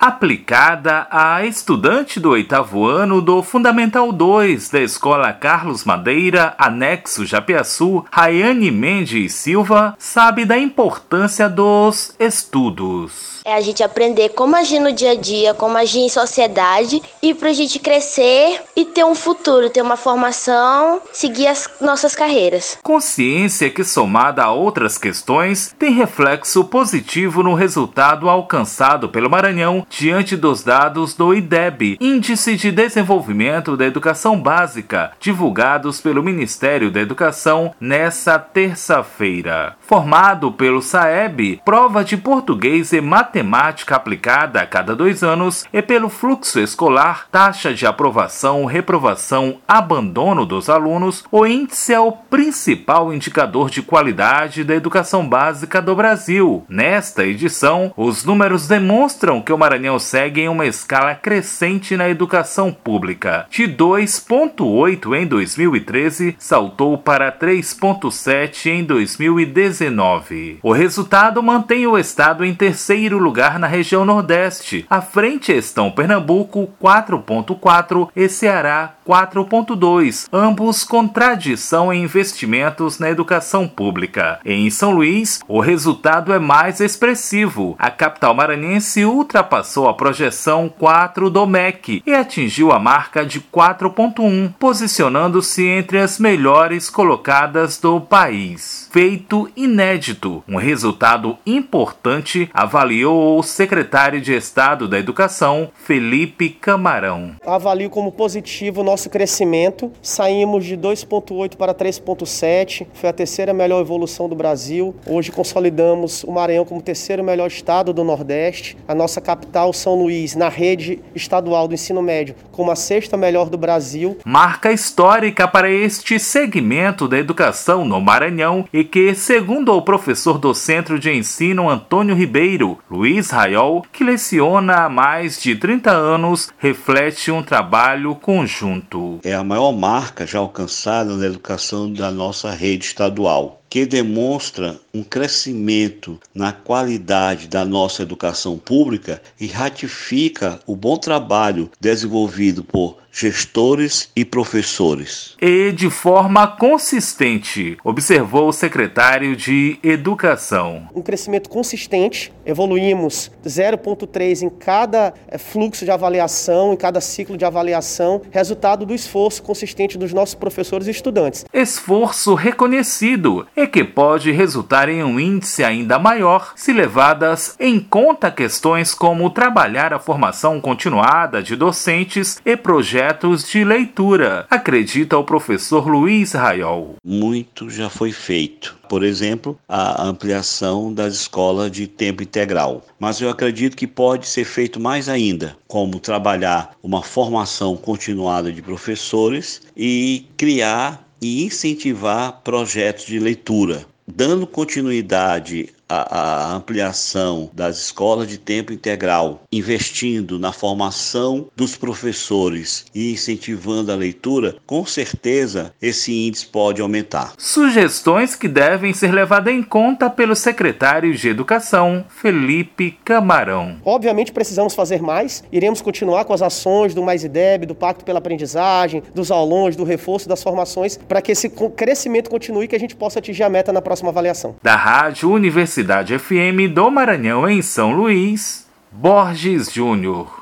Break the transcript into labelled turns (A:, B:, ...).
A: aplicada a estudante do oitavo ano do Fundamental 2 da Escola Carlos Madeira, anexo Japiaçu, Rayane Mendes Silva, sabe da importância dos estudos.
B: É a gente aprender como agir no dia a dia, como agir em sociedade e para a gente crescer e ter um futuro, ter uma formação, seguir as nossas carreiras.
A: Consciência que, somada a outras questões, tem reflexo positivo no resultado alcançado pelo Maranhão diante dos dados do IDEB, Índice de Desenvolvimento da Educação Básica, divulgados pelo Ministério da Educação nesta terça-feira. Formado pelo SAEB, prova de português e matemática aplicada a cada dois anos e pelo fluxo escolar, taxa de aprovação, reprovação, abandono dos alunos, o índice é o principal indicador de qualidade da educação básica do Brasil. Nesta edição, os números demonstram que o Maranhão segue em uma escala crescente na educação pública. De 2,8 em 2013, saltou para 3,7 em 2019. O resultado mantém o estado em terceiro lugar na região Nordeste. À frente estão Pernambuco 4.4 e Ceará 4.2, ambos com tradição em investimentos na educação pública. Em São Luís, o resultado é mais expressivo. A capital maranhense ultrapassou a projeção 4 do MEC e atingiu a marca de 4.1, posicionando-se entre as melhores colocadas do país. Feito inédito, um resultado importante avaliou o secretário de Estado da Educação, Felipe Camarão.
C: Avalio como positivo o nosso crescimento. Saímos de 2,8 para 3,7. Foi a terceira melhor evolução do Brasil. Hoje consolidamos o Maranhão como terceiro melhor estado do Nordeste. A nossa capital, São Luís, na rede estadual do ensino médio, como a sexta melhor do Brasil.
A: Marca histórica para este segmento da educação no Maranhão e que, segundo o professor do Centro de Ensino Antônio Ribeiro, Luiz Raiol, que leciona há mais de 30 anos, reflete um trabalho conjunto.
D: É a maior marca já alcançada na educação da nossa rede estadual que demonstra um crescimento na qualidade da nossa educação pública e ratifica o bom trabalho desenvolvido por gestores e professores.
A: E de forma consistente, observou o secretário de Educação.
C: Um crescimento consistente, evoluímos 0,3 em cada eh, fluxo de avaliação, em cada ciclo de avaliação, resultado do esforço consistente dos nossos professores e estudantes.
A: Esforço reconhecido e que pode resultar em um índice ainda maior se levadas em conta questões como trabalhar a formação continuada de docentes e projetos de leitura, acredita o professor Luiz Raiol.
D: Muito já foi feito. Por exemplo, a ampliação das escolas de tempo integral. Mas eu acredito que pode ser feito mais ainda, como trabalhar uma formação continuada de professores e criar e incentivar projetos de leitura, dando continuidade a, a, ampliação das escolas de tempo integral, investindo na formação dos professores e incentivando a leitura, com certeza esse índice pode aumentar.
A: Sugestões que devem ser levadas em conta pelo secretário de Educação, Felipe Camarão.
C: Obviamente precisamos fazer mais, iremos continuar com as ações do Mais IDEB, do Pacto pela Aprendizagem, dos aulões, do reforço das formações, para que esse crescimento continue e que a gente possa atingir a meta na próxima avaliação.
A: Da Rádio Universidade Universidade FM do Maranhão, em São Luís, Borges Júnior.